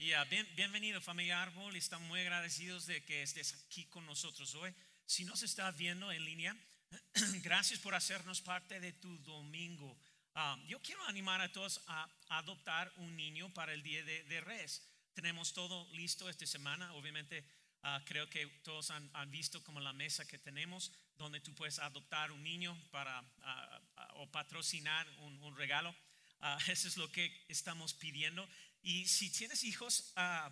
Y ah, bien, bienvenido familia Árbol, estamos muy agradecidos de que estés aquí con nosotros hoy. Si nos estás viendo en línea, gracias por hacernos parte de tu domingo. Ah, yo quiero animar a todos a adoptar un niño para el Día de, de Res. Tenemos todo listo esta semana, obviamente ah, creo que todos han, han, visto como la mesa que tenemos, donde tú puedes adoptar un niño para, o patrocinar un, un regalo. eso es lo que estamos pidiendo. Y si tienes hijos, uh,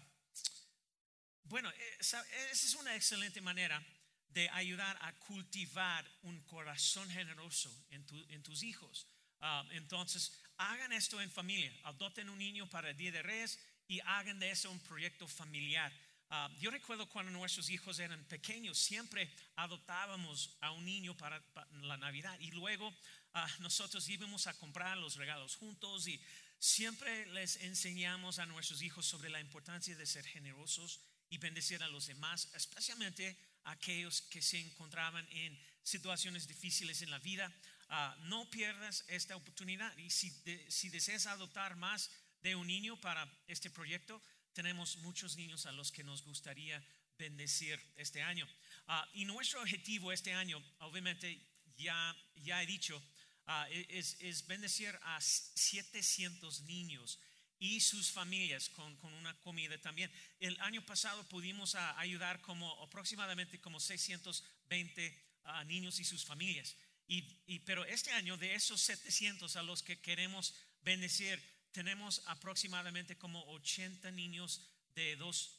bueno, eh, esa es una excelente manera de ayudar a cultivar un corazón generoso en, tu, en tus hijos. Uh, entonces, hagan esto en familia, adopten un niño para el Día de Reyes y hagan de eso un proyecto familiar. Uh, yo recuerdo cuando nuestros hijos eran pequeños, siempre adoptábamos a un niño para, para la Navidad y luego uh, nosotros íbamos a comprar los regalos juntos y Siempre les enseñamos a nuestros hijos sobre la importancia de ser generosos y bendecir a los demás, especialmente a aquellos que se encontraban en situaciones difíciles en la vida. Uh, no pierdas esta oportunidad y si, de, deseas adoptar más de un niño para este proyecto, tenemos muchos niños a los que nos gustaría bendecir este año. Uh, y nuestro objetivo este año, obviamente ya, ya he dicho, uh, es, es, bendecir a 700 niños y sus familias con, con, una comida también. El año pasado pudimos uh, ayudar como aproximadamente como 620 uh, niños y sus familias. Y, pero este año de esos 700 a los que queremos bendecir, tenemos aproximadamente como 80 niños de dos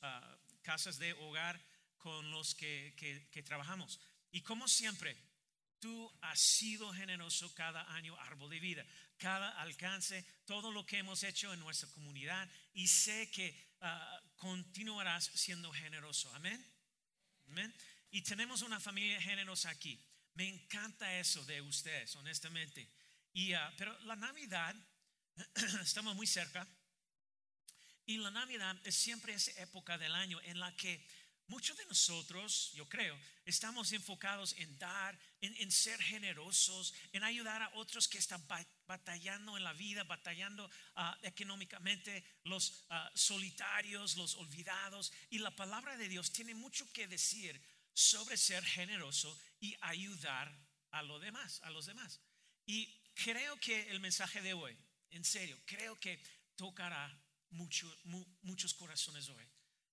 casas de hogar con los que, que trabajamos. Y como siempre, Tú has sido generoso cada año, árbol de vida, cada alcance, todo lo que hemos hecho en nuestra comunidad y sé que uh, continuarás siendo generoso. Amén. Amén. Y tenemos una familia generosa aquí. Me encanta eso de ustedes, honestamente. Y, uh, pero la Navidad, estamos muy cerca. Y la Navidad es siempre esa época del año en la que Muchos de nosotros, yo creo, estamos enfocados en dar, en, ser generosos, en ayudar a otros que están batallando en la vida, batallando uh, económicamente, los uh, solitarios, los olvidados. Y la palabra de Dios tiene mucho que decir sobre ser generoso y ayudar a los demás, a los demás. Y creo que el mensaje de hoy, en serio, creo que tocará mucho, mu, muchos corazones hoy.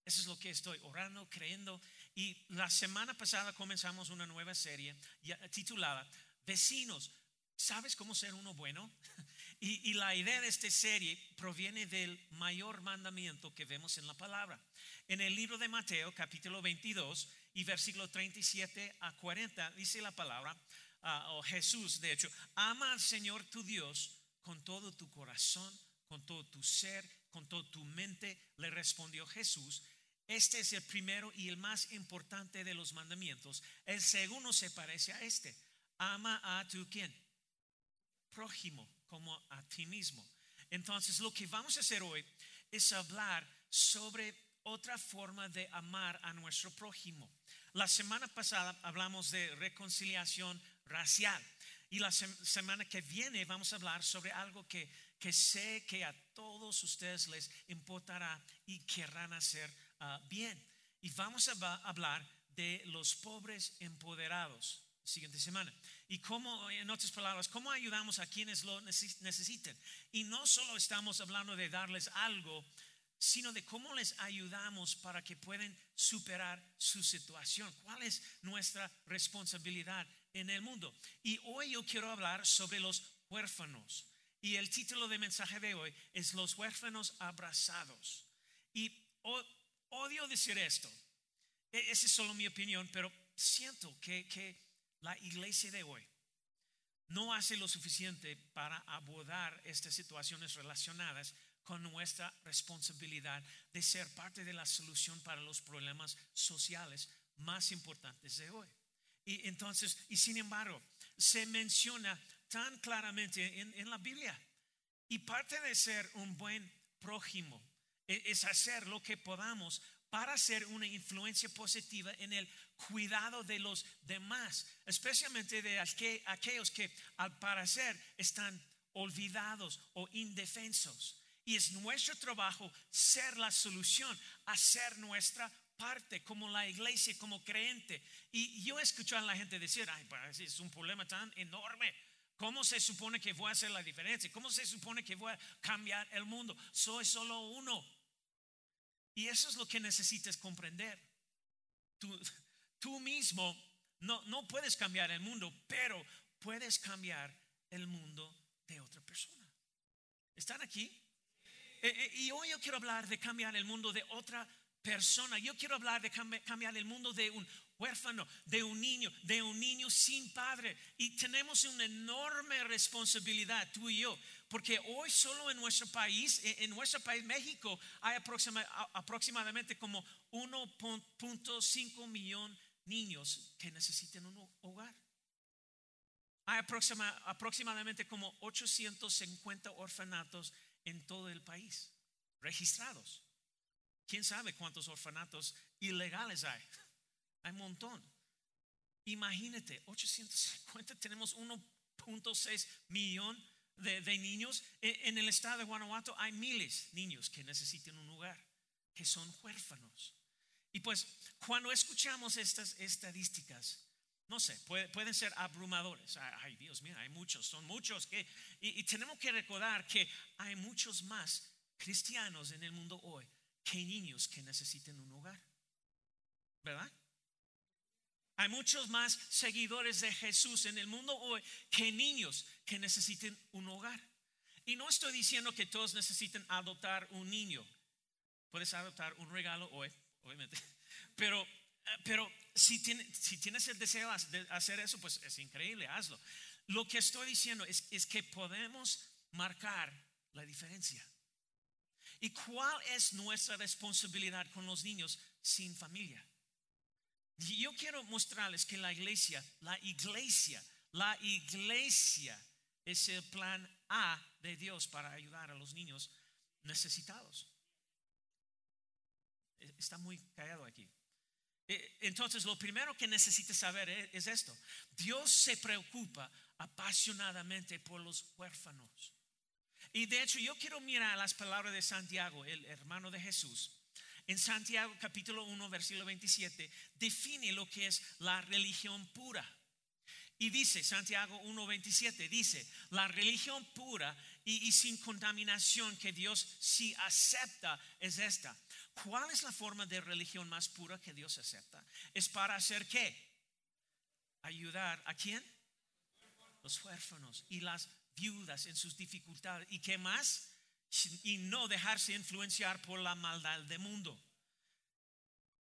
Eso es lo que estoy orando, creyendo. Y la semana pasada comenzamos una nueva serie titulada Vecinos. ¿Sabes cómo ser uno bueno? Y, la idea de esta serie proviene del mayor mandamiento que vemos en la palabra. En el libro de Mateo, capítulo 22 y versículo 37 a 40, dice la palabra, uh, o Jesús, de hecho, ama al Señor tu Dios con todo tu corazón, con todo tu ser, con toda tu mente, le respondió Jesús. Este es el primero y el más importante de los mandamientos. El segundo se parece a este. Ama a tu? Prójimo, como a ti mismo. Entonces, lo que vamos a hacer hoy es hablar sobre otra forma de amar a nuestro prójimo. La semana pasada hablamos de reconciliación racial y la semana que viene vamos a hablar sobre algo que, que sé que a todos ustedes les importará y querrán hacer uh, bien. Y vamos a hablar de los pobres empoderados siguiente semana. Y cómo, en otras palabras, cómo ayudamos a quienes lo necesiten. Y no solo estamos hablando de darles algo, sino de cómo les ayudamos para que puedan superar su situación. ¿Cuál es nuestra responsabilidad en el mundo? Y hoy yo quiero hablar sobre los huérfanos. Y el título de mensaje de hoy es Los huérfanos abrazados. Y odio decir esto. E, esa es solo mi opinión, pero siento que, que la iglesia de hoy no hace lo suficiente para abordar estas situaciones relacionadas con nuestra responsabilidad de ser parte de la solución para los problemas sociales más importantes de hoy. Y entonces, y sin embargo, se menciona tan claramente en, en la Biblia. Y parte de ser un buen prójimo es hacer lo que podamos para ser una influencia positiva en el cuidado de los demás, especialmente de aquellos que al parecer están olvidados o indefensos. Y es nuestro trabajo ser la solución, hacer nuestra parte como la iglesia, como creyente. Y yo he escuchado a la gente decir, ay, es un problema tan enorme. ¿Cómo se supone que voy a hacer la diferencia? ¿Cómo se supone que voy a cambiar el mundo? Soy solo uno. Y eso es lo que necesitas comprender. Tú, tú mismo no, no puedes cambiar el mundo, pero puedes cambiar el mundo de otra persona. ¿Están aquí? Eh, eh, y hoy yo quiero hablar de cambiar el mundo de otra persona. Yo quiero hablar de cambiar el mundo de un huérfano, de un niño, de un niño sin padre. Y tenemos una enorme responsabilidad, tú y yo, porque hoy solo en nuestro país, en nuestro país México, hay aproximadamente como 1.5 millón niños que necesitan un hogar. Hay aproximadamente como 850 orfanatos en todo el país, registrados. ¿Quién sabe cuántos orfanatos ilegales hay? Hay un montón. Imagínate, 850, tenemos 1.6 millón de, niños. E, en el estado de Guanajuato hay miles de niños que necesitan un lugar, que son huérfanos. Y pues cuando escuchamos estas estadísticas, no sé, pueden ser abrumadores. Ay, Dios mío, hay muchos, son muchos. Y tenemos que recordar que hay muchos más cristianos en el mundo hoy que niños que necesiten un hogar. ¿Verdad? Hay muchos más seguidores de Jesús en el mundo hoy que niños que necesiten un hogar. Y no estoy diciendo que todos necesiten adoptar un niño. Puedes adoptar un regalo hoy, obviamente. Pero, pero si, si tienes el deseo de hacer eso, pues es increíble, hazlo. Lo que estoy diciendo es, es que podemos marcar la diferencia. ¿Y cuál es nuestra responsabilidad con los niños sin familia? Yo quiero mostrarles que la iglesia, la iglesia, la iglesia es el plan A de Dios para ayudar a los niños necesitados. E, está muy callado aquí. E, entonces, lo primero que necesitas saber e, es esto. Dios se preocupa apasionadamente por los huérfanos. Y de hecho yo quiero mirar las palabras de Santiago, el hermano de Jesús. En Santiago capítulo 1, versículo 27, define lo que es la religión pura. Y dice, Santiago 1.27, dice, la religión pura y, sin contaminación que Dios sí acepta es esta. ¿Cuál es la forma de religión más pura que Dios acepta? Es para hacer qué? Ayudar a quién? Los huérfanos y las viudas en sus dificultades. ¿Y qué más? Y no dejarse influenciar por la maldad del mundo.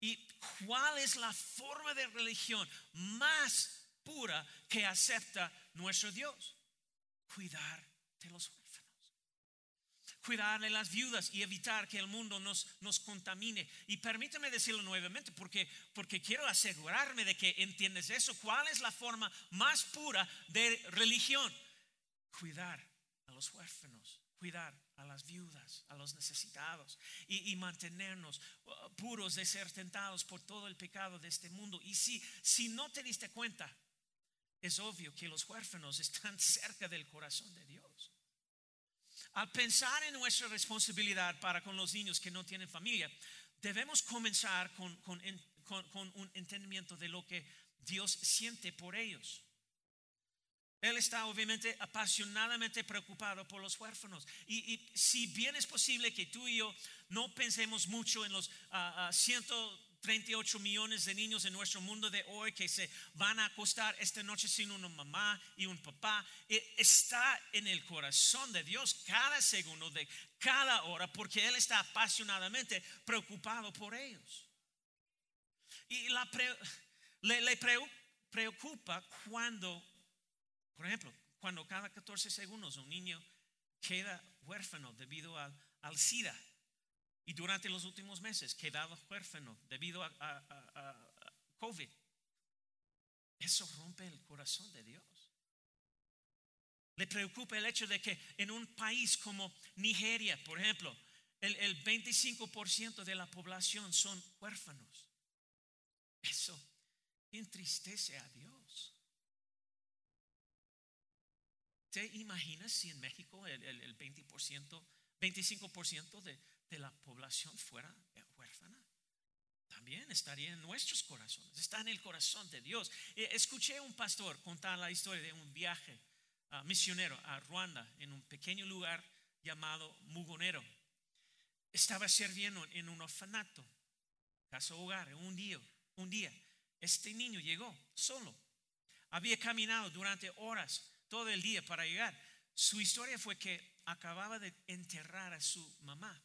¿Y cuál es la forma de religión más pura que acepta nuestro Dios? Cuidar de los huérfanos. Cuidar de las viudas y evitar que el mundo nos, nos contamine. Y permíteme decirlo nuevamente porque, porque quiero asegurarme de que entiendes eso. ¿Cuál es la forma más pura de religión? cuidar a los huérfanos, cuidar a las viudas, a los necesitados y, mantenernos uh, puros de ser tentados por todo el pecado de este mundo. Y si, si no te diste cuenta, es obvio que los huérfanos están cerca del corazón de Dios. Al pensar en nuestra responsabilidad para con los niños que no tienen familia, debemos comenzar con, con un entendimiento de lo que Dios siente por ellos. Él está obviamente apasionadamente preocupado por los huérfanos. Y, si bien es posible que tú y yo no pensemos mucho en los 138 ah, ah, millones de niños en nuestro mundo de hoy que se van a acostar esta noche sin una mamá y un papá, e, está en el corazón de Dios cada segundo de cada hora porque Él está apasionadamente preocupado por ellos. Y la le preocupa cuando por ejemplo, cuando cada 14 segundos un niño queda huérfano debido al, SIDA y durante los últimos meses quedado huérfano debido a COVID. Eso rompe el corazón de Dios. Le preocupa el hecho de que en un país como Nigeria, por ejemplo, el, el 25% de la población son huérfanos. Eso entristece a Dios. ¿Te imaginas si en México el, el- el 20%, 25% de, la población fuera huérfana? También estaría en nuestros corazones, está en el corazón de Dios. Eh, Escuché a un pastor contar la historia de un viaje ah, misionero a Ruanda, en un pequeño lugar llamado Mugonero. Estaba sirviendo en un orfanato, casa hogar, un día. Este niño llegó solo. Había caminado durante horas, todo el día para llegar. Su historia fue que acababa de enterrar a su mamá.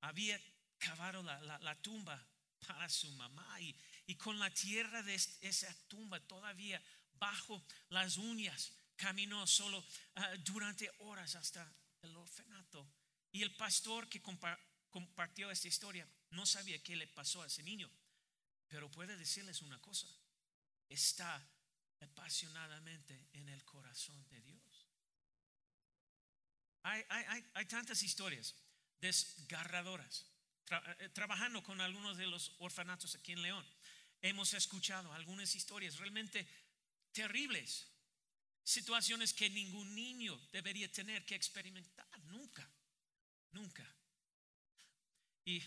Había cavado la, tumba para su mamá y, con la tierra de esa tumba todavía bajo las uñas caminó solo ah, durante horas hasta el orfanato. Y el pastor que compa- compartió esta historia no sabía qué le pasó a ese niño, pero puede decirles una cosa, está apasionadamente en el corazón de Dios. Hay, hay- hay- tantas historias desgarradoras. Eh, trabajando con algunos de los orfanatos aquí en León, hemos escuchado algunas historias realmente terribles, situaciones que ningún niño debería tener que experimentar, nunca, nunca. Y,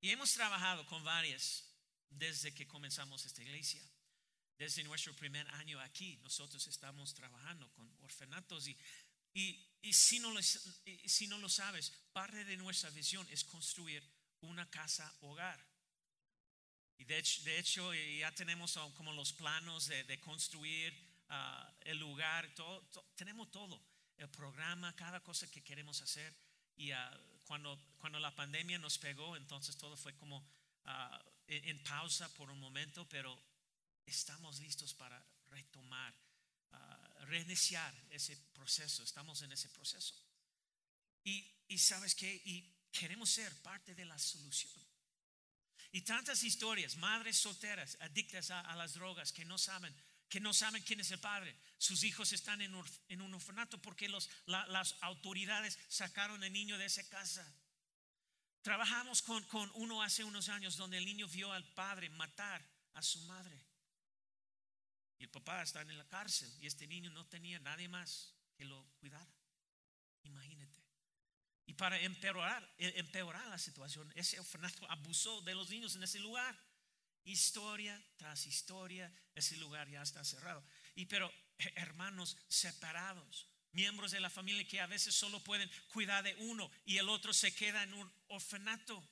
y hemos trabajado con varias desde que comenzamos esta iglesia. Desde nuestro primer año aquí, nosotros estamos trabajando con orfanatos y, y, y si, no lo, si no lo sabes, parte de nuestra visión es construir una casa hogar. Y de hecho, de hecho, eh, ya tenemos como los planos de, de construir ah, el lugar, todo, to- tenemos todo, el programa, cada cosa que queremos hacer. Y ah, cuando, cuando la pandemia nos pegó, entonces todo fue como ah, en, en pausa por un momento, pero estamos listos para retomar, ah, reiniciar ese proceso, estamos en ese proceso. Y, y sabes qué, y queremos ser parte de la solución. Y tantas historias, madres solteras, adictas a, las drogas, que no saben, que no saben quién es el padre. Sus hijos están en, orf- en un orfanato porque los, la- las autoridades sacaron al niño de esa casa. Trabajamos con, con uno hace unos años donde el niño vio al padre matar a su madre. Y el papá está en la cárcel y este niño no tenía nadie más que lo cuidara. Imagínate. Y para empeorar, eh, empeorar la situación, ese orfanato abusó de los niños en ese lugar. Historia tras historia, ese lugar ya está cerrado. Y pero eh, hermanos separados, miembros de la familia que a veces solo pueden cuidar de uno y el otro se queda en un orfanato.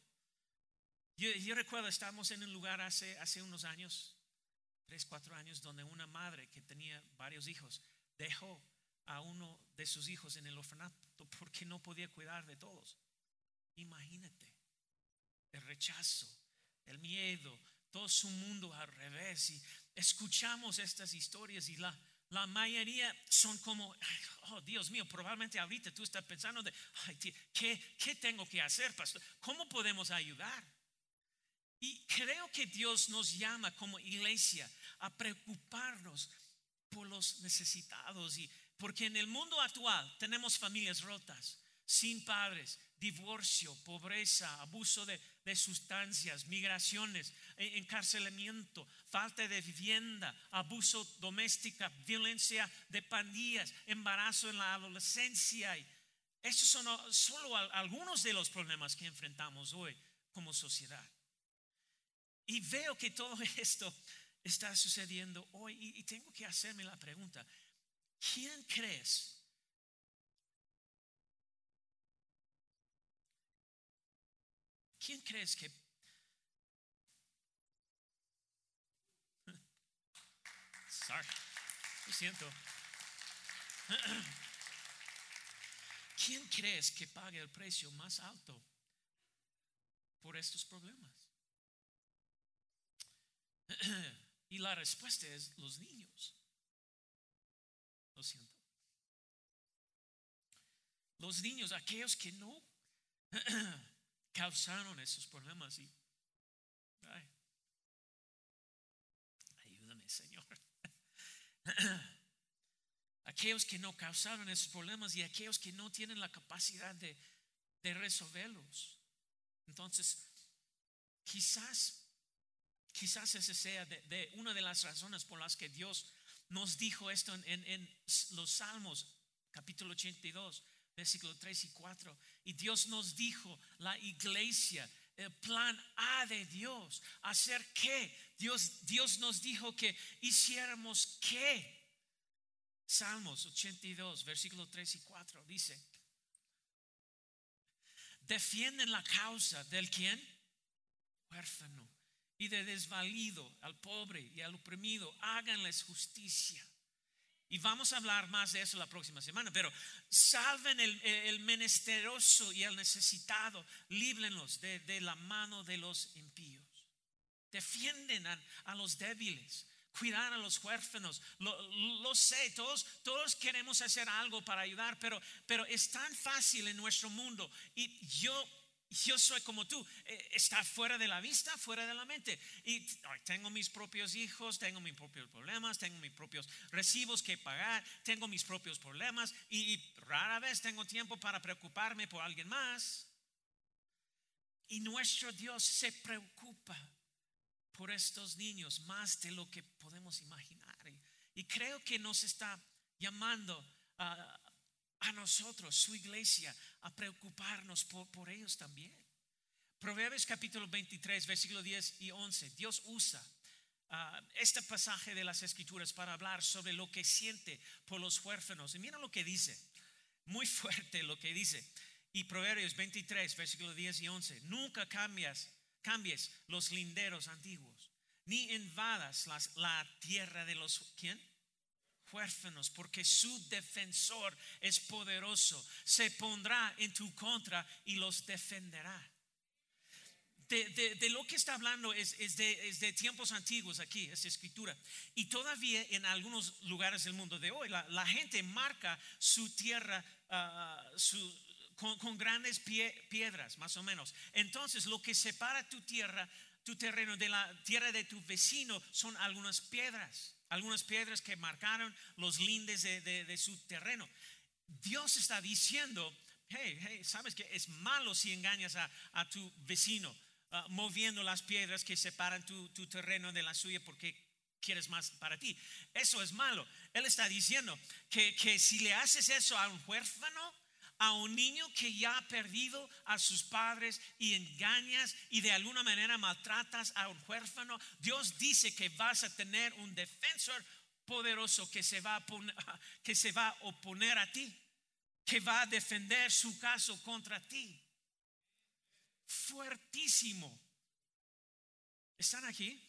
Yo, recuerdo, estábamos en un lugar hace unos años, tres, cuatro años, donde una madre que tenía varios hijos dejó a uno de sus hijos en el orfanato porque no podía cuidar de todos. Imagínate el rechazo, el miedo, todo su mundo al revés. Y escuchamos estas historias y la, la mayoría son como, "Ay, oh Dios mío, probablemente ahorita tú estás pensando de, "Ay, tío, ¿qué, ¿qué tengo que hacer, pastor? ¿Cómo podemos ayudar? Y creo que Dios nos llama como iglesia a preocuparnos por los necesitados y porque en el mundo actual tenemos familias rotas, sin padres, divorcio, pobreza, abuso de, sustancias, migraciones, e- encarcelamiento, falta de vivienda, abuso doméstica, violencia de pandillas, embarazo en la adolescencia. Y estos son solo al- algunos de los problemas que enfrentamos hoy como sociedad. Y veo que todo esto está sucediendo hoy y, tengo que hacerme la pregunta, ¿quién crees? ¿Quién crees que... Sorry, lo siento. ¿Quién crees que pague el precio más alto por estos problemas? Y la respuesta es los niños. Lo siento. los niños, aquellos que no causaron esos problemas y ay, ayúdame Señor. aquellos que no causaron esos problemas y aquellos que no tienen la capacidad de resolverlos. Entonces, quizás, quizás esa sea de, una de las razones por las que Dios nos dijo esto en, los Salmos, capítulo 82, versículo 3 y 4. Y Dios nos dijo, la iglesia, el plan A de Dios, hacer qué? Dios, Dios nos dijo que hiciéramos qué. Salmos 82, versículo 3 y 4 dice, defienden la causa del quien? Huérfano y de desvalido al pobre y al oprimido, háganles justicia. Y vamos a hablar más de eso la próxima semana, pero salven el, menesteroso y el necesitado, líbrenlos de, la mano de los impíos. Defienden a los débiles, cuidar a los huérfanos. Lo, sé, todos, todos queremos hacer algo para ayudar, pero, pero es tan fácil en nuestro mundo. Y yo, yo soy como tú, eh, está fuera de la vista, fuera de la mente. Y tengo mis propios hijos, tengo mis propios problemas, tengo mis propios recibos que pagar, tengo mis propios problemas y rara vez tengo tiempo para preocuparme por alguien más. Y nuestro Dios se preocupa por estos niños más de lo que podemos imaginar. Y, creo que nos está llamando a, a, nosotros, su iglesia, a preocuparnos por, por ellos también. Proverbios capítulo 23, versículo 10 y 11. Dios usa uh, este pasaje de las escrituras para hablar sobre lo que siente por los huérfanos. Y mira lo que dice. Muy fuerte lo que dice. Y Proverbios 23, versículo 10 y 11. Nunca cambias cambies los linderos antiguos, ni invadas la tierra de los ¿quién? Huérfanos, porque su defensor es poderoso, se pondrá en tu contra y los defenderá. De, lo que está hablando es, de, tiempos antiguos aquí, esta escritura. Y todavía en algunos lugares del mundo de hoy, la, gente marca su tierra, ah, su, con, grandes piedras, más o menos. Entonces, lo que separa tu tierra, tu terreno de la tierra de tu vecino son algunas piedras, algunas piedras que marcaron los lindes de, su terreno. Dios está diciendo, hey, hey, sabes que es malo si engañas a, tu vecino, ah, moviendo las piedras que separan tu, tu terreno de la suya porque quieres más para ti. Eso es malo. Él está diciendo que, que si le haces eso a un huérfano, a un niño que ya ha perdido a sus padres y engañas y de alguna manera maltratas a un huérfano, Dios dice que vas a tener un defensor poderoso que se va a, que se va a oponer a ti, que va a defender su caso contra ti. Fuertísimo. ¿Están aquí?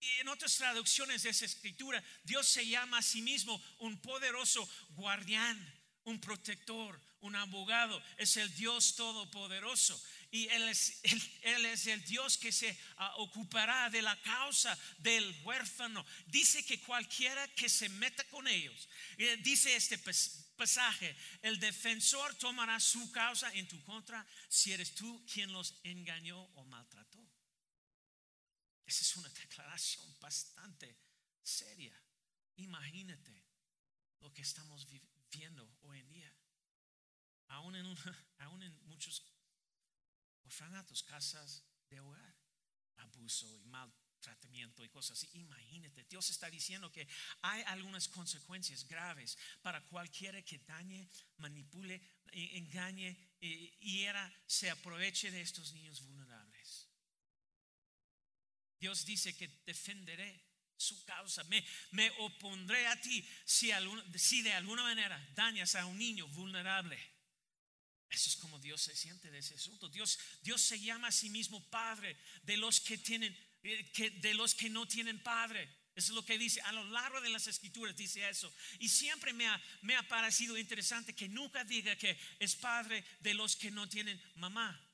Y en otras traducciones de esa escritura, Dios se llama a sí mismo un poderoso guardián un protector, un abogado, es el Dios todopoderoso. Y Él es, el Dios que se ah, ocupará de la causa del huérfano. Dice que cualquiera que se meta con ellos, eh, dice este pasaje, el defensor tomará su causa en tu contra si eres tú quien los engañó o maltrató. Esa es una declaración bastante seria. Imagínate lo que estamos viviendo viendo hoy en día. Aún en, aún en muchos orfanatos, casas de hogar, abuso y maltratamiento y cosas así. Imagínate, Dios está diciendo que hay algunas consecuencias graves para cualquiera que dañe, manipule, engañe y era, se aproveche de estos niños vulnerables. Dios dice que defenderé su causa. Me, me opondré a ti si, si de alguna manera dañas a un niño vulnerable. Eso es como Dios se siente de ese asunto. Dios, Dios se llama a sí mismo Padre de los que tienen, eh, que, de los que no tienen Padre. Eso es lo que dice. A lo largo de las escrituras dice eso. Y siempre me ha, me ha parecido interesante que nunca diga que es Padre de los que no tienen mamá.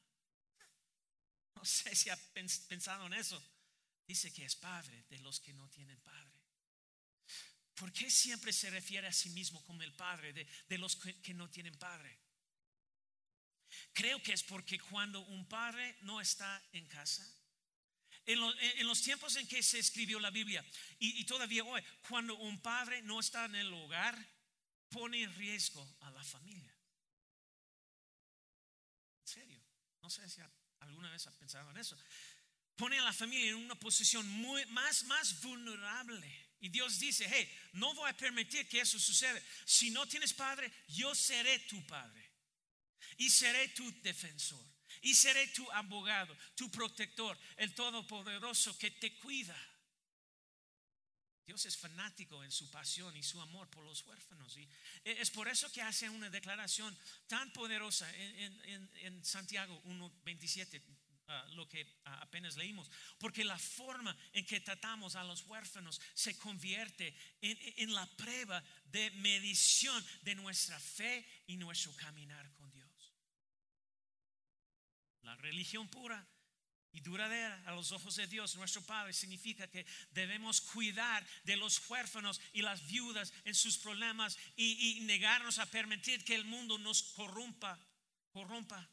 No sé si ha pensado en eso dice que es padre de los que no tienen padre. ¿Por qué siempre se refiere a sí mismo como el padre de, de los que, que no tienen padre? Creo que es porque cuando un padre no está en casa, en, lo- en los tiempos en que se escribió la Biblia y, y todavía hoy, cuando un padre no está en el hogar, pone en riesgo a la familia. En serio, no sé si alguna vez ha pensado en eso. Pone a la familia en una posición muy, más, más vulnerable. Y Dios dice, hey, no voy a permitir que eso suceda. Si no tienes padre, yo seré tu padre. Y seré tu defensor. Y seré tu abogado, tu protector, el todopoderoso que te cuida. Dios es fanático en su pasión y su amor por los huérfanos. Y es por eso que hace una declaración tan poderosa en- en- en Santiago 1.27, ah, lo que ah, apenas leímos. Porque la forma en que tratamos a los huérfanos se convierte en, en la prueba de medición de nuestra fe y nuestro caminar con Dios. La religión pura y duradera a los ojos de Dios, nuestro Padre, significa que debemos cuidar de los huérfanos y las viudas en sus problemas y, y negarnos a permitir que el mundo nos corrompa, corrompa.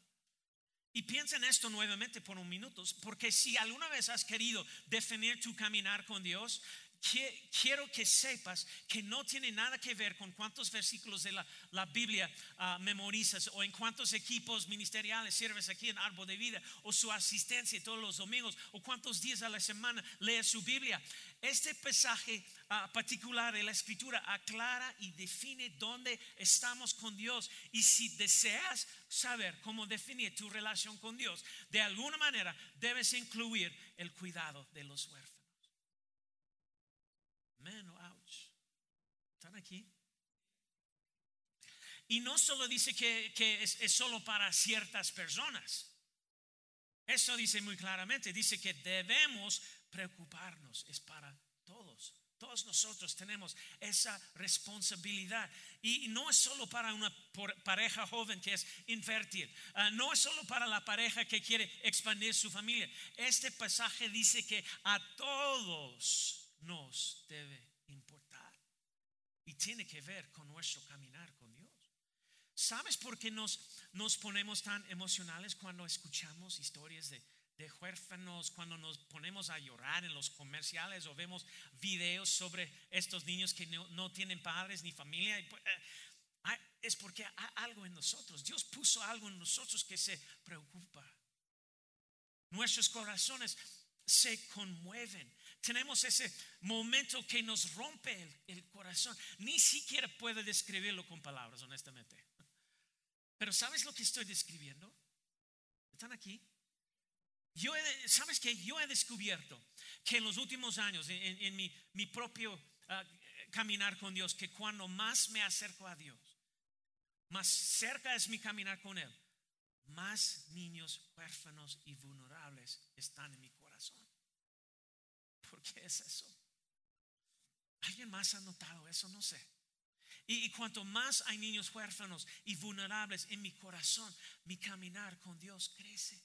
Y piensa en esto nuevamente por un minuto, porque si alguna vez has querido definir tu caminar con Dios, quiero que sepas que no tiene nada que ver con cuántos versículos de la, la Biblia ah, memorizas o en cuántos equipos ministeriales sirves aquí en Árbol de Vida o su asistencia todos los domingos o cuántos días a la semana lees su Biblia. Este pasaje ah, particular de la escritura aclara y define dónde estamos con Dios. Y si deseas saber cómo definir tu relación con Dios, de alguna manera debes incluir el cuidado de los huérfanos. Man, ouch. ¿Están aquí? Y no solo dice que, es, solo para ciertas personas. Eso dice muy claramente. Dice que debemos preocuparnos. Es para todos. Todos nosotros tenemos esa responsabilidad. Y no es solo para una pareja joven que es infértil. Ah, no es solo para la pareja que quiere expandir su familia. Este pasaje dice que a todos nos debe importar. Y tiene que ver con nuestro caminar con Dios. ¿Sabes por qué nos, nos ponemos tan emocionales cuando escuchamos historias de, de huérfanos, cuando nos ponemos a llorar en los comerciales o vemos videos sobre estos niños que no, no tienen padres ni familia? Pues, eh, hay- Es porque hay algo en nosotros. Dios puso algo en nosotros que se preocupa. Nuestros corazones se conmueven. Tenemos ese momento que nos rompe el, el corazón. Ni siquiera puedo describirlo con palabras, honestamente. Pero ¿sabes lo que estoy describiendo? ¿Están aquí? Yo he- ¿Sabes que Yo he descubierto que en los últimos años, en, en- en mi, mi propio ah, caminar con Dios, que cuando más me acerco a Dios, más cerca es mi caminar con Él, más niños huérfanos y vulnerables están en mi corazón. ¿Por qué es eso? ¿Alguien más ha notado eso? No sé. Y, cuanto más hay niños huérfanos y vulnerables en mi corazón, mi caminar con Dios crece.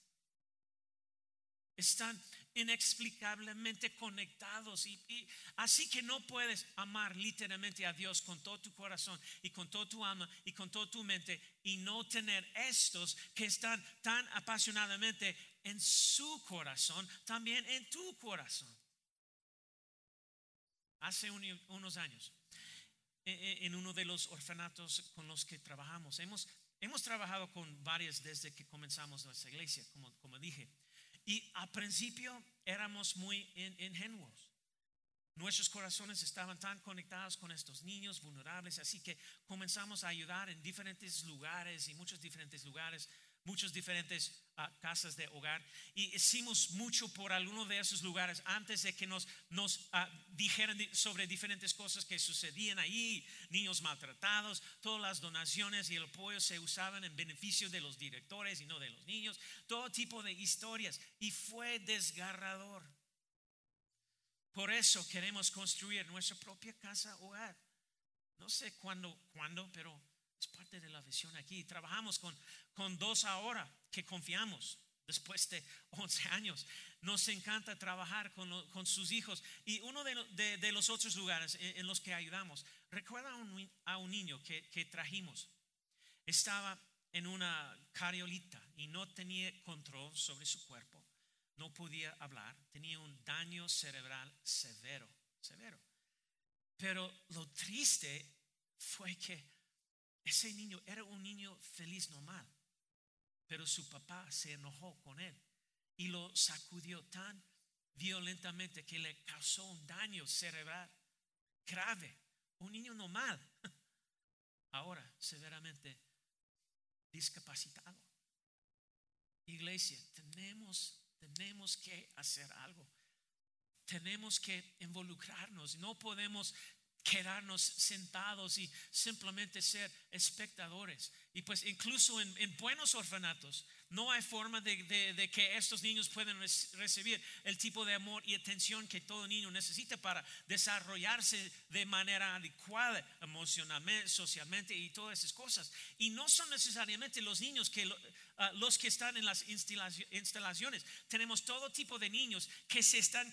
Están inexplicablemente conectados y, y así que no puedes amar literalmente a Dios con todo tu corazón y con todo tu alma y con toda tu mente y no tener estos que están tan apasionadamente en su corazón, también en tu corazón. Hace un- unos años, eh, eh, en uno de los orfanatos con los que trabajamos, hemos, hemos trabajado con varias desde que comenzamos nuestra iglesia, como, como dije. Y al principio éramos muy in- ingenuos. Nuestros corazones estaban tan conectados con estos niños vulnerables, así que comenzamos a ayudar en diferentes lugares y muchos diferentes lugares, muchos diferentes ah, casas de hogar. Y hicimos mucho por alguno de esos lugares antes de que nos, nos ah, dijeran di- sobre diferentes cosas que sucedían ahí, niños maltratados, todas las donaciones y el apoyo se usaban en beneficio de los directores y no de los niños, todo tipo de historias. Y fue desgarrador. Por eso queremos construir nuestra propia casa hogar. No sé cuándo, cuándo, pero es parte de la visión aquí. Trabajamos con, con dos ahora que confiamos, después de 11 años. Nos encanta trabajar con, con sus hijos. Y uno de, lo- de- de los otros lugares en, los que ayudamos, recuerda a un, a un niño que, que trajimos. Estaba en una cariolita y no tenía control sobre su cuerpo. No podía hablar. Tenía un daño cerebral severo, severo. Pero lo triste fue que ese niño era un niño feliz normal, pero su papá se enojó con él y lo sacudió tan violentamente que le causó un daño cerebral grave. Un niño normal, ahora severamente discapacitado. Iglesia, tenemos, tenemos que hacer algo. Tenemos que involucrarnos. No podemos quedarnos sentados y simplemente ser espectadores. Y pues incluso en, en buenos orfanatos no hay forma de, que estos niños puedan rec- recibir el tipo de amor y atención que todo niño necesita para desarrollarse de manera adecuada emocionalmente, socialmente y todas esas cosas. Y no son necesariamente los niños que ah, los que están en las instalaci- instalaciones. Tenemos todo tipo de niños que se están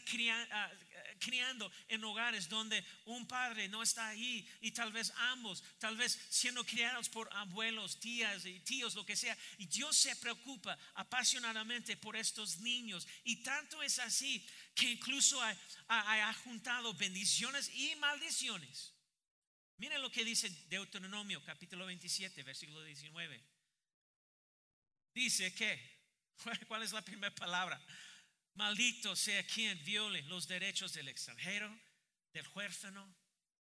ah, eh, criando en hogares donde un padre no está ahí y tal vez ambos, tal vez siendo criados por abuelos, tías y tíos, lo que sea. Y Dios se preocupa apasionadamente por estos niños. Y tanto es así que incluso ha, ha- ha juntado bendiciones y maldiciones. Miren lo que dice Deuteronomio capítulo 27, versículo 19. Dice que, ¿cuál es la primera palabra? Maldito sea quien viole los derechos del extranjero, del huérfano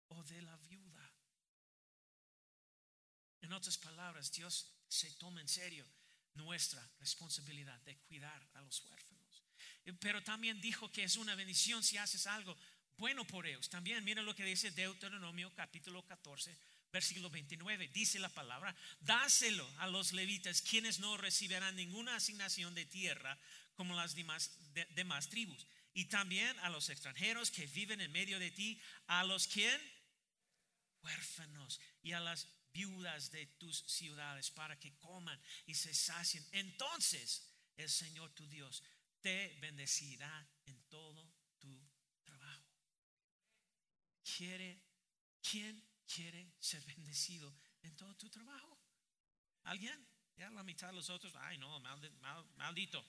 o de la viuda. En otras palabras, Dios se toma en serio nuestra responsabilidad de cuidar a los huérfanos. Pero también dijo que es una bendición si haces algo bueno por ellos. También mira lo que dice Deuteronomio capítulo 14, versículo 29. Dice la palabra, dáselo a los levitas, quienes no recibirán ninguna asignación de tierra como las demás, de- demás tribus. Y también a los extranjeros que viven en medio de ti, a los quien huérfanos y a las viudas de tus ciudades para que coman y se sacien. Entonces el Señor tu Dios te bendecirá en todo tu trabajo. ¿Quiere, ¿Quién quiere ser bendecido en todo tu trabajo? ¿Alguien? Ya la mitad de los otros, ay no, maldi- mal- maldito.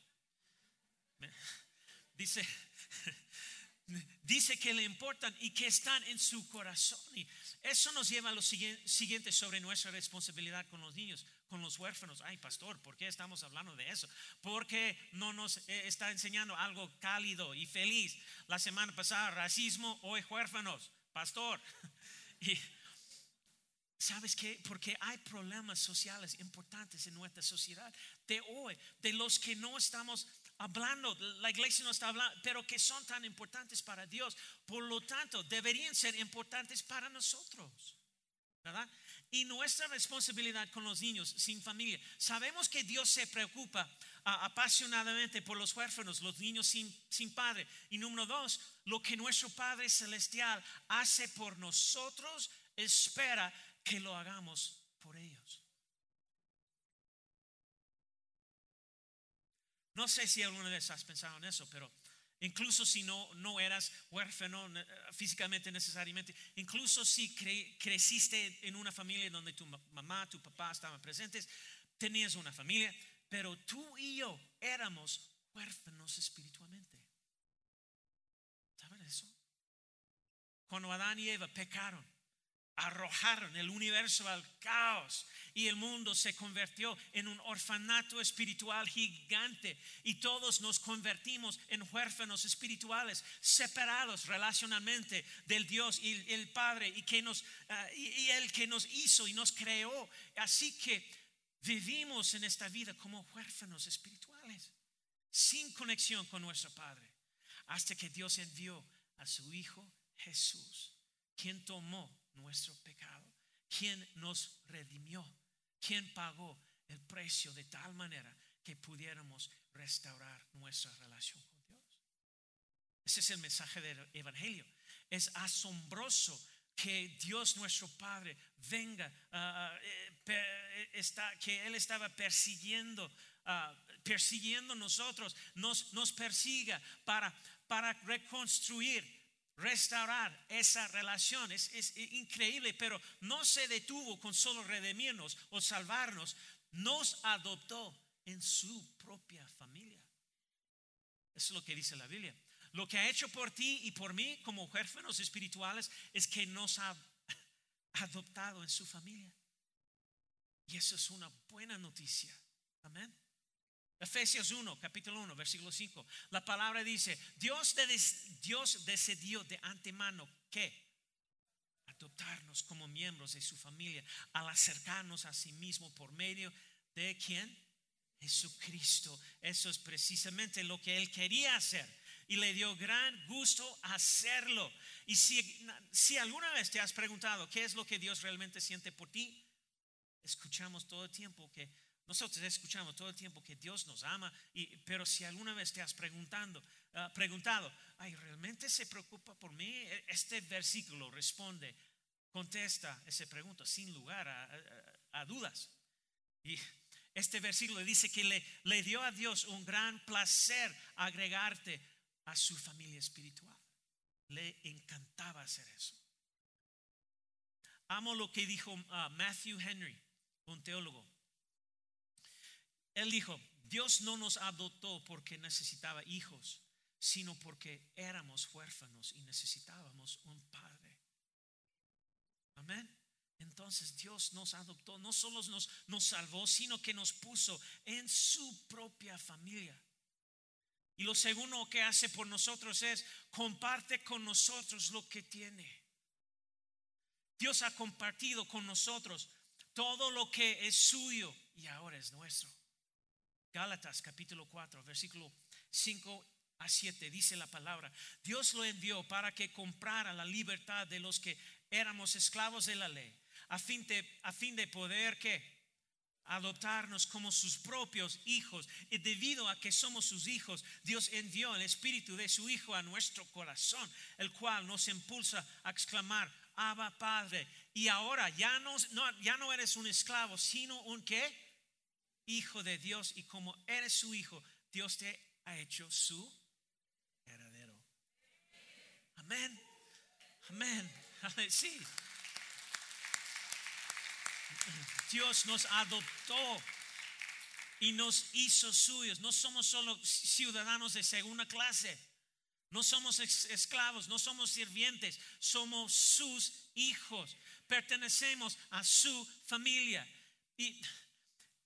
Dice, dice que le importan y que están en su corazón. Y eso nos lleva a lo siguiente sobre nuestra responsabilidad con los niños, con los huérfanos. Ay, pastor, ¿por qué estamos hablando de eso? Porque no nos eh, está enseñando algo cálido y feliz. La semana pasada, racismo, hoy huérfanos, pastor. Y ¿Sabes qué? Porque hay problemas sociales importantes en nuestra sociedad de hoy, de los que no estamos hablando, la iglesia no está hablando, pero que son tan importantes para Dios. Por lo tanto, deberían ser importantes para nosotros. ¿Verdad? Y nuestra responsabilidad con los niños sin familia. Sabemos que Dios se preocupa apasionadamente por los huérfanos, los niños sin, sin padre. Y número dos, lo que nuestro Padre Celestial hace por nosotros, espera que lo hagamos por ellos. No sé si alguna vez has pensado en eso, pero incluso si no, no eras huérfano físicamente necesariamente, incluso si cre- creciste en una familia donde tu ma- mamá, tu papá estaban presentes, tenías una familia, pero tú y yo éramos huérfanos espiritualmente. ¿Saben eso? Cuando Adán y Eva pecaron, arrojaron el universo al caos y el mundo se convirtió en un orfanato espiritual gigante y todos nos convertimos en huérfanos espirituales separados relacionalmente del Dios y el, Padre y que nos y, y el que nos hizo y nos creó. Así que vivimos en esta vida como huérfanos espirituales sin conexión con nuestro Padre hasta que Dios envió a su Hijo Jesús quien tomó nuestro pecado, quien nos redimió, quien pagó el precio de tal manera que pudiéramos restaurar nuestra relación con Dios. Ese es el mensaje del Evangelio. Es asombroso que Dios nuestro Padre venga, per- está, que Él estaba persiguiendo ah, persiguiendo nosotros, nos, nos persiga para, para reconstruir, restaurar esa relación. Es, increíble, pero no se detuvo con solo redimirnos o salvarnos, nos adoptó en su propia familia. Eso es lo que dice la Biblia. Lo que ha hecho por ti y por mí como huérfanos espirituales es que nos ha adoptado en su familia. Y eso es una buena noticia. Amén. Efesios 1, capítulo 1, versículo 5. La palabra dice, Dios, Dios decidió de antemano que adoptarnos como miembros de su familia al acercarnos a sí mismo por medio de quién? Jesucristo. Eso es precisamente lo que él quería hacer y le dio gran gusto hacerlo. Y si, si alguna vez te has preguntado qué es lo que Dios realmente siente por ti, escuchamos todo el tiempo que nosotros escuchamos todo el tiempo que Dios nos ama, y, pero si alguna vez te has preguntando, ah, preguntado, ay, ¿realmente se preocupa por mí? E, este versículo responde, contesta esa pregunta sin lugar a, a dudas. Y este versículo dice que le, le dio a Dios un gran placer agregarte a su familia espiritual. Le encantaba hacer eso. Amo lo que dijo ah, Matthew Henry, un teólogo. Él dijo, Dios no nos adoptó porque necesitaba hijos, sino porque éramos huérfanos y necesitábamos un padre. Amén. Entonces Dios nos adoptó, no solo nos, nos salvó, sino que nos puso en su propia familia. Y lo segundo que hace por nosotros es comparte con nosotros lo que tiene. Dios ha compartido con nosotros todo lo que es suyo y ahora es nuestro. Gálatas capítulo 4, versículo 5 a 7 dice la palabra, Dios lo envió para que comprara la libertad de los que éramos esclavos de la ley, a fin de, a fin de poder que adoptarnos como sus propios hijos. Y debido a que somos sus hijos, Dios envió el espíritu de su Hijo a nuestro corazón, el cual nos impulsa a exclamar, Abba Padre. Y ahora ya no, ya no eres un esclavo, sino un qué? Hijo de Dios. Y como eres su hijo, Dios te ha hecho su heredero. Amén. Amén. Sí. Dios nos adoptó y nos hizo suyos. No somos solo ciudadanos de segunda clase. No somos esclavos, no somos sirvientes, somos sus hijos. Pertenecemos a su familia. Y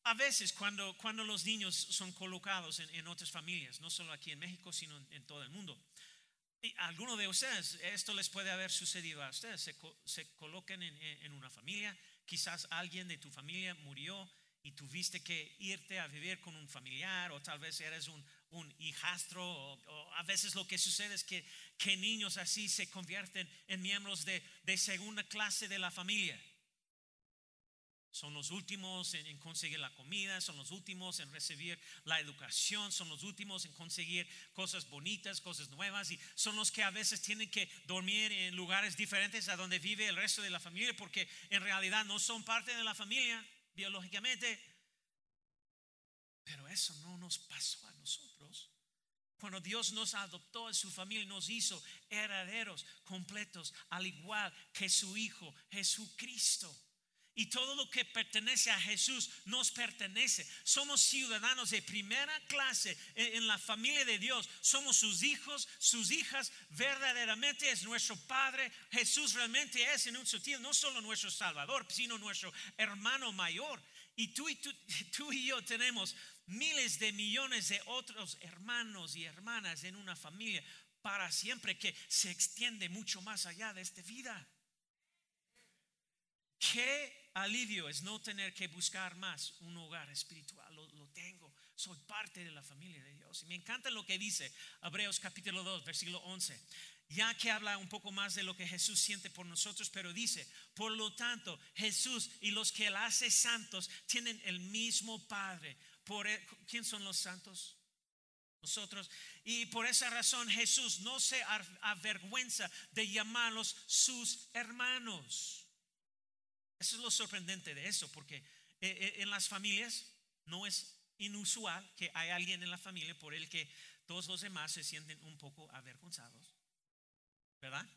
a veces cuando, cuando los niños son colocados en, otras familias, no solo aquí en México, sino en, todo el mundo, y alguno de ustedes, esto les puede haber sucedido a ustedes, se, se colocan en, en una familia Quizás alguien de tu familia murió y tuviste que irte a vivir con un familiar o tal vez eres un, hijastro o, a veces lo que sucede es que, que niños así se convierten en miembros de, de segunda clase de la familia. Son los últimos en, conseguir la comida, son los últimos en recibir la educación, son los últimos en conseguir cosas bonitas, cosas nuevas y son los que a veces tienen que dormir en lugares diferentes a donde vive el resto de la familia porque en realidad no son parte de la familia biológicamente. Pero eso no nos pasó a nosotros. Cuando Dios nos adoptó en su familia, nos hizo herederos completos, al igual que su Hijo Jesucristo. Y todo lo que pertenece a Jesús nos pertenece. Somos ciudadanos de primera clase en, la familia de Dios. Somos sus hijos, sus hijas. Verdaderamente es nuestro Padre. Jesús realmente es en un sutil no solo nuestro Salvador, sino nuestro hermano mayor. Y tú y, tú y yo tenemos miles de millones de otros hermanos y hermanas en una familia para siempre que se extiende mucho más allá de esta vida. Qué alivio es no tener que buscar más un hogar espiritual. Lo, tengo. Soy parte de la familia de Dios. Y me encanta lo que dice Hebreos capítulo 2, versículo 11. Ya que habla un poco más de lo que Jesús siente por nosotros, pero dice, por lo tanto, Jesús y los que él hace santos tienen el mismo Padre. Por e, ¿Quién son los santos? Nosotros. Y por esa razón Jesús no se avergüenza de llamarlos sus hermanos. Eso es lo sorprendente de eso, porque eh, eh, en las familias no es inusual que hay alguien en la familia por el que todos los demás se sienten un poco avergonzados. ¿Verdad?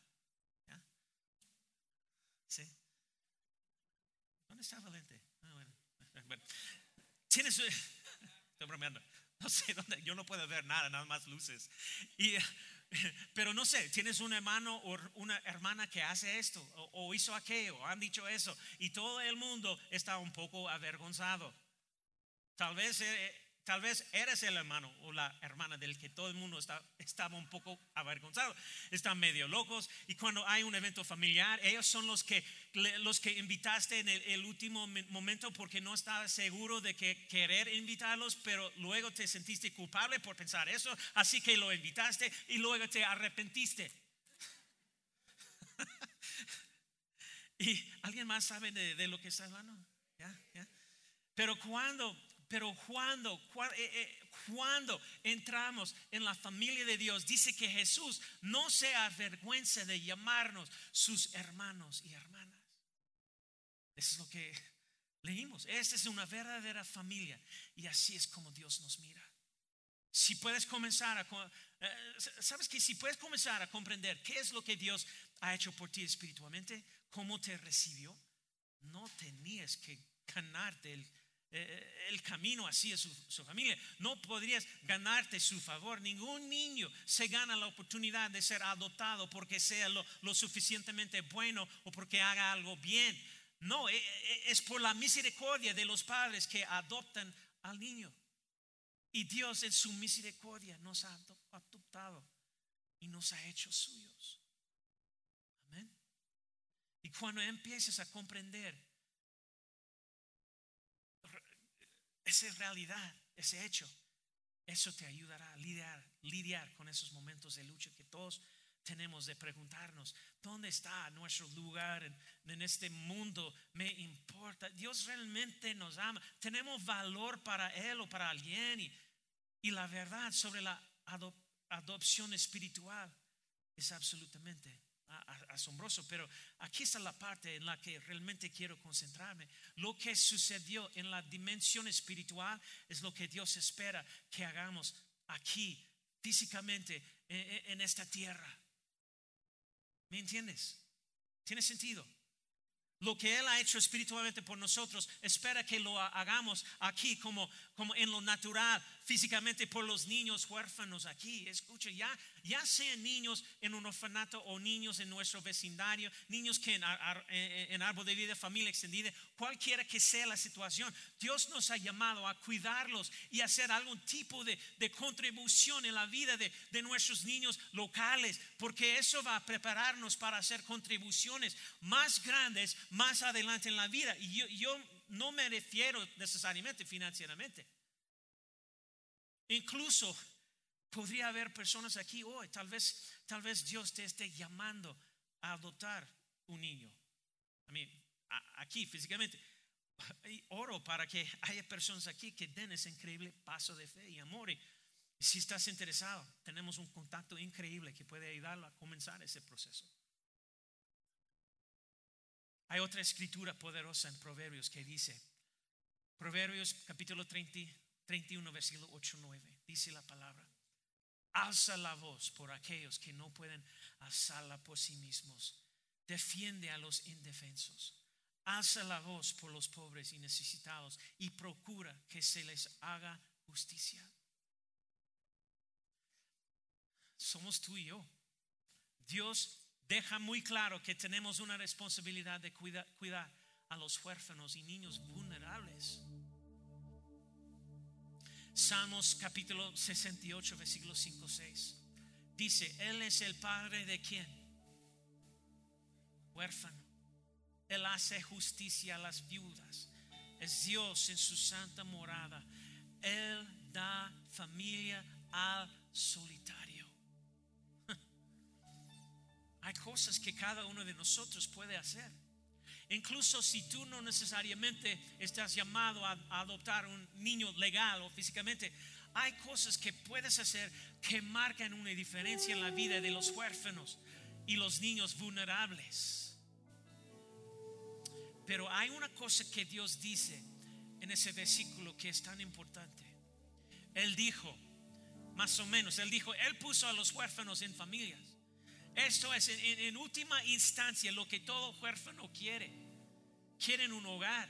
¿Dónde está Valente? Ah, bueno. Tienes, estoy bromeando. No sé dónde, yo no puedo ver nada, nada más luces. Y, pero no sé, tienes un hermano o una hermana que hace esto o, hizo aquello, o han dicho eso, y todo el mundo está un poco avergonzado. Tal vez eh, Tal vez eres el hermano o la hermana del que todo el mundo está, estaba un poco avergonzado. Están medio locos y cuando hay un evento familiar, ellos son los que, los que invitaste en el, último momento porque no estabas seguro de que querer invitarlos, pero luego te sentiste culpable por pensar eso, así que lo invitaste y luego te arrepentiste. ¿Y alguien más sabe de, lo que está hablando? Pero cuando pero cuando, eh, eh, cuando entramos en la familia de Dios, dice que Jesús no se avergüenza de llamarnos sus hermanos y hermanas. Eso es lo que leímos. Esta es una verdadera familia y así es como Dios nos mira. Si puedes comenzar a, eh, sabes que si puedes comenzar a comprender qué es lo que Dios ha hecho por ti espiritualmente, cómo te recibió, no tenías que ganarte el eh, el camino así es su, familia. No podrías ganarte su favor. Ningún niño se gana la oportunidad de ser adoptado porque sea lo, suficientemente bueno o porque haga algo bien. No, eh, eh, es por la misericordia de los padres que adoptan al niño. Y Dios en su misericordia nos ha adoptado y nos ha hecho suyos. Amén. Y cuando empieces a comprender Esa es realidad, ese hecho. Eso te ayudará a lidiar, lidiar con esos momentos de lucha que todos tenemos de preguntarnos, ¿dónde está nuestro lugar en, este mundo? ¿Me importa? Dios realmente nos ama. ¿Tenemos valor para Él o para alguien? Y, y la verdad sobre la adopción espiritual es absolutamente asombroso, pero aquí está la parte en la que realmente quiero concentrarme. Lo que sucedió en la dimensión espiritual es lo que Dios espera que hagamos aquí, físicamente, en, esta tierra. ¿Me entiendes? ¿Tiene sentido? Lo que Él ha hecho espiritualmente por nosotros, espera que lo hagamos aquí como, como en lo natural, físicamente por los niños huérfanos aquí. Escucha, ya, ya sean niños en un orfanato o niños en nuestro vecindario, niños que en, en, árbol de vida, familia extendida, cualquiera que sea la situación, Dios nos ha llamado a cuidarlos y hacer algún tipo de, de contribución en la vida de, de, nuestros niños locales, porque eso va a prepararnos para hacer contribuciones más grandes más adelante en la vida. Y yo, yo no me refiero necesariamente financieramente. Incluso podría haber personas aquí hoy, tal vez, tal vez Dios te esté llamando a adoptar un niño. A mí, aquí físicamente. oro para que haya personas aquí que den ese increíble paso de fe y amor. Y si estás interesado, tenemos un contacto increíble que puede ayudarlo a comenzar ese proceso. Hay otra escritura poderosa en Proverbios que dice, Proverbios capítulo 30, 31, versículo 8, 9. Dice la palabra. Alza la voz por aquellos que no pueden alzarla por sí mismos. Defiende a los indefensos. Alza la voz por los pobres y necesitados y procura que se les haga justicia. Somos tú y yo. Dios deja muy claro que tenemos una responsabilidad de cuidar, cuidar a los huérfanos y niños vulnerables. Salmos capítulo 68, versículo 5, 6. Dice, Él es el Padre de quién? Huérfano. Él hace justicia a las viudas. Es Dios en su santa morada. Él da familia al solitario. Hay cosas que cada uno de nosotros puede hacer. Incluso si tú no necesariamente estás llamado a, adoptar un niño legal o físicamente, hay cosas que puedes hacer que marcan una diferencia en la vida de los huérfanos y los niños vulnerables. Pero hay una cosa que Dios dice en ese versículo que es tan importante. Él dijo, más o menos, Él dijo, Él puso a los huérfanos en familias. Esto es en, última instancia lo que todo huérfano quiere. Quieren un hogar,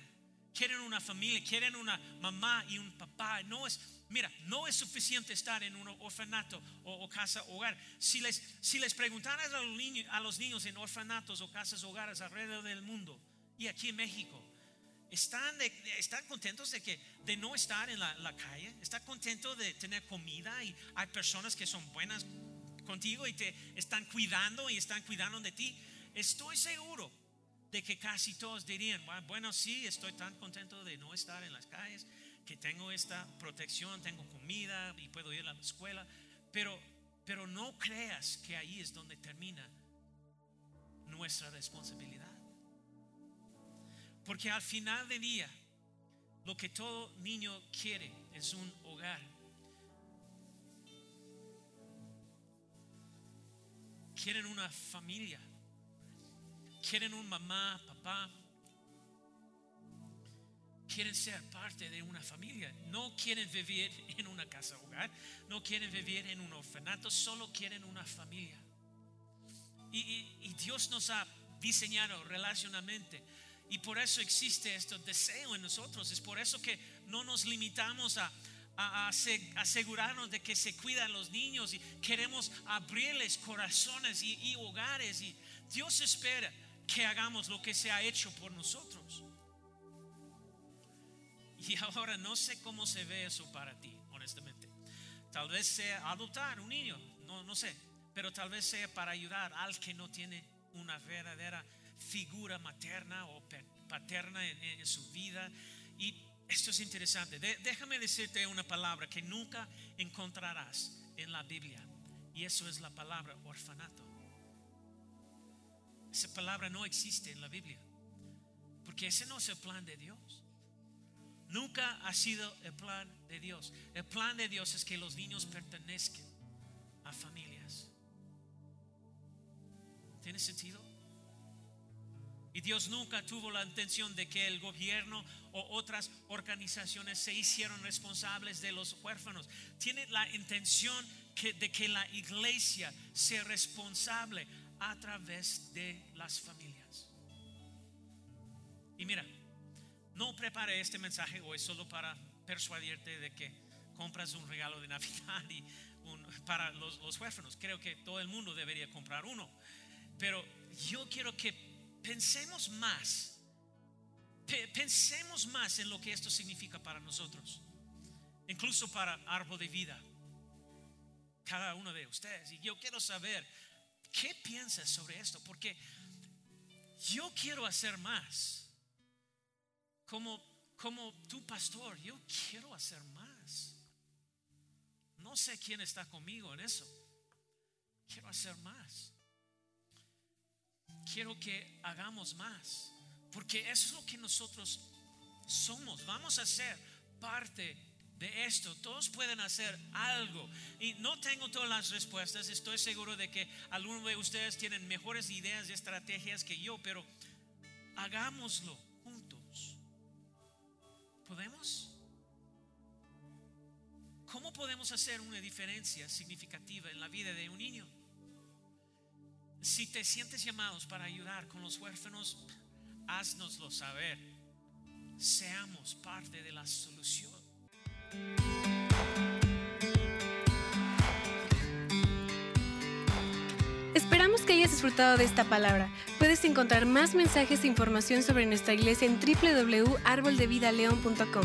quieren una familia, quieren una mamá y un papá. No es, mira, no es suficiente estar en un orfanato o, casa hogar. Si les, si les preguntaras a los, niños, a los niños en orfanatos o casas hogares alrededor del mundo y aquí en México, están, están contentos de, que, de no estar en la calle, están contentos de tener comida y hay personas que son buenas contigo y te están cuidando y están cuidando de ti. Estoy seguro de que casi todos dirían, bueno, sí, estoy tan contento de no estar en las calles, que tengo esta protección, tengo comida y puedo ir a la escuela, pero, pero no creas que ahí es donde termina nuestra responsabilidad. Porque al final del día, lo que todo niño quiere es un hogar. Quieren una familia quieren un mamá, papá, quieren ser parte de una familia, no quieren vivir en una casa hogar, no quieren vivir en un orfanato, solo quieren una familia. Y, Dios nos ha diseñado relacionalmente. Y por eso existe este deseo en nosotros. Es por eso que no nos limitamos a, asegurarnos de que se cuidan los niños y queremos abrirles corazones y, hogares. Y Dios espera que hagamos lo que se ha hecho por nosotros. Y ahora no sé cómo se ve eso para ti, honestamente. Tal vez sea adoptar un niño, no, no sé, pero tal vez sea para ayudar al que no tiene una verdadera figura materna o paterna en, su vida. Y esto es interesante. déjame decirte una palabra que nunca encontrarás en la Biblia. Y eso es la palabra orfanato. Esa palabra no existe en la Biblia. Porque ese no es el plan de Dios. Nunca ha sido el plan de Dios. El plan de Dios es que los niños pertenezcan a familias. ¿Tiene sentido? Y Dios nunca tuvo la intención de que el gobierno o otras organizaciones se hicieran responsables de los huérfanos. Tiene la intención de que la iglesia sea responsable a través de las familias. Y mira, no prepare este mensaje hoy solo para persuadirte de que compras un regalo de Navidad para los, los huérfanos. Creo que todo el mundo debería comprar uno. Pero yo quiero que pensemos más, pensemos más en lo que esto significa para nosotros, incluso para árbol de vida, cada uno de ustedes. Y yo quiero saber ¿Qué piensas sobre esto? Porque yo quiero hacer más. Como, como tu pastor, yo quiero hacer más. No sé quién está conmigo en eso. Quiero hacer más. Quiero que hagamos más. Porque eso es lo que nosotros somos. Vamos a ser parte de esto. Todos pueden hacer algo. Y no tengo todas las respuestas. Estoy seguro de que algunos de ustedes tienen mejores ideas y estrategias que yo, pero hagámoslo juntos. ¿Podemos? ¿Cómo podemos hacer una diferencia significativa en la vida de un niño? Si te sientes llamados para ayudar con los huérfanos, haznoslo saber. Seamos parte de la solución. Esperamos que hayas disfrutado de esta palabra. Puedes encontrar más mensajes e información sobre nuestra iglesia en www.arboldevidaleon.com.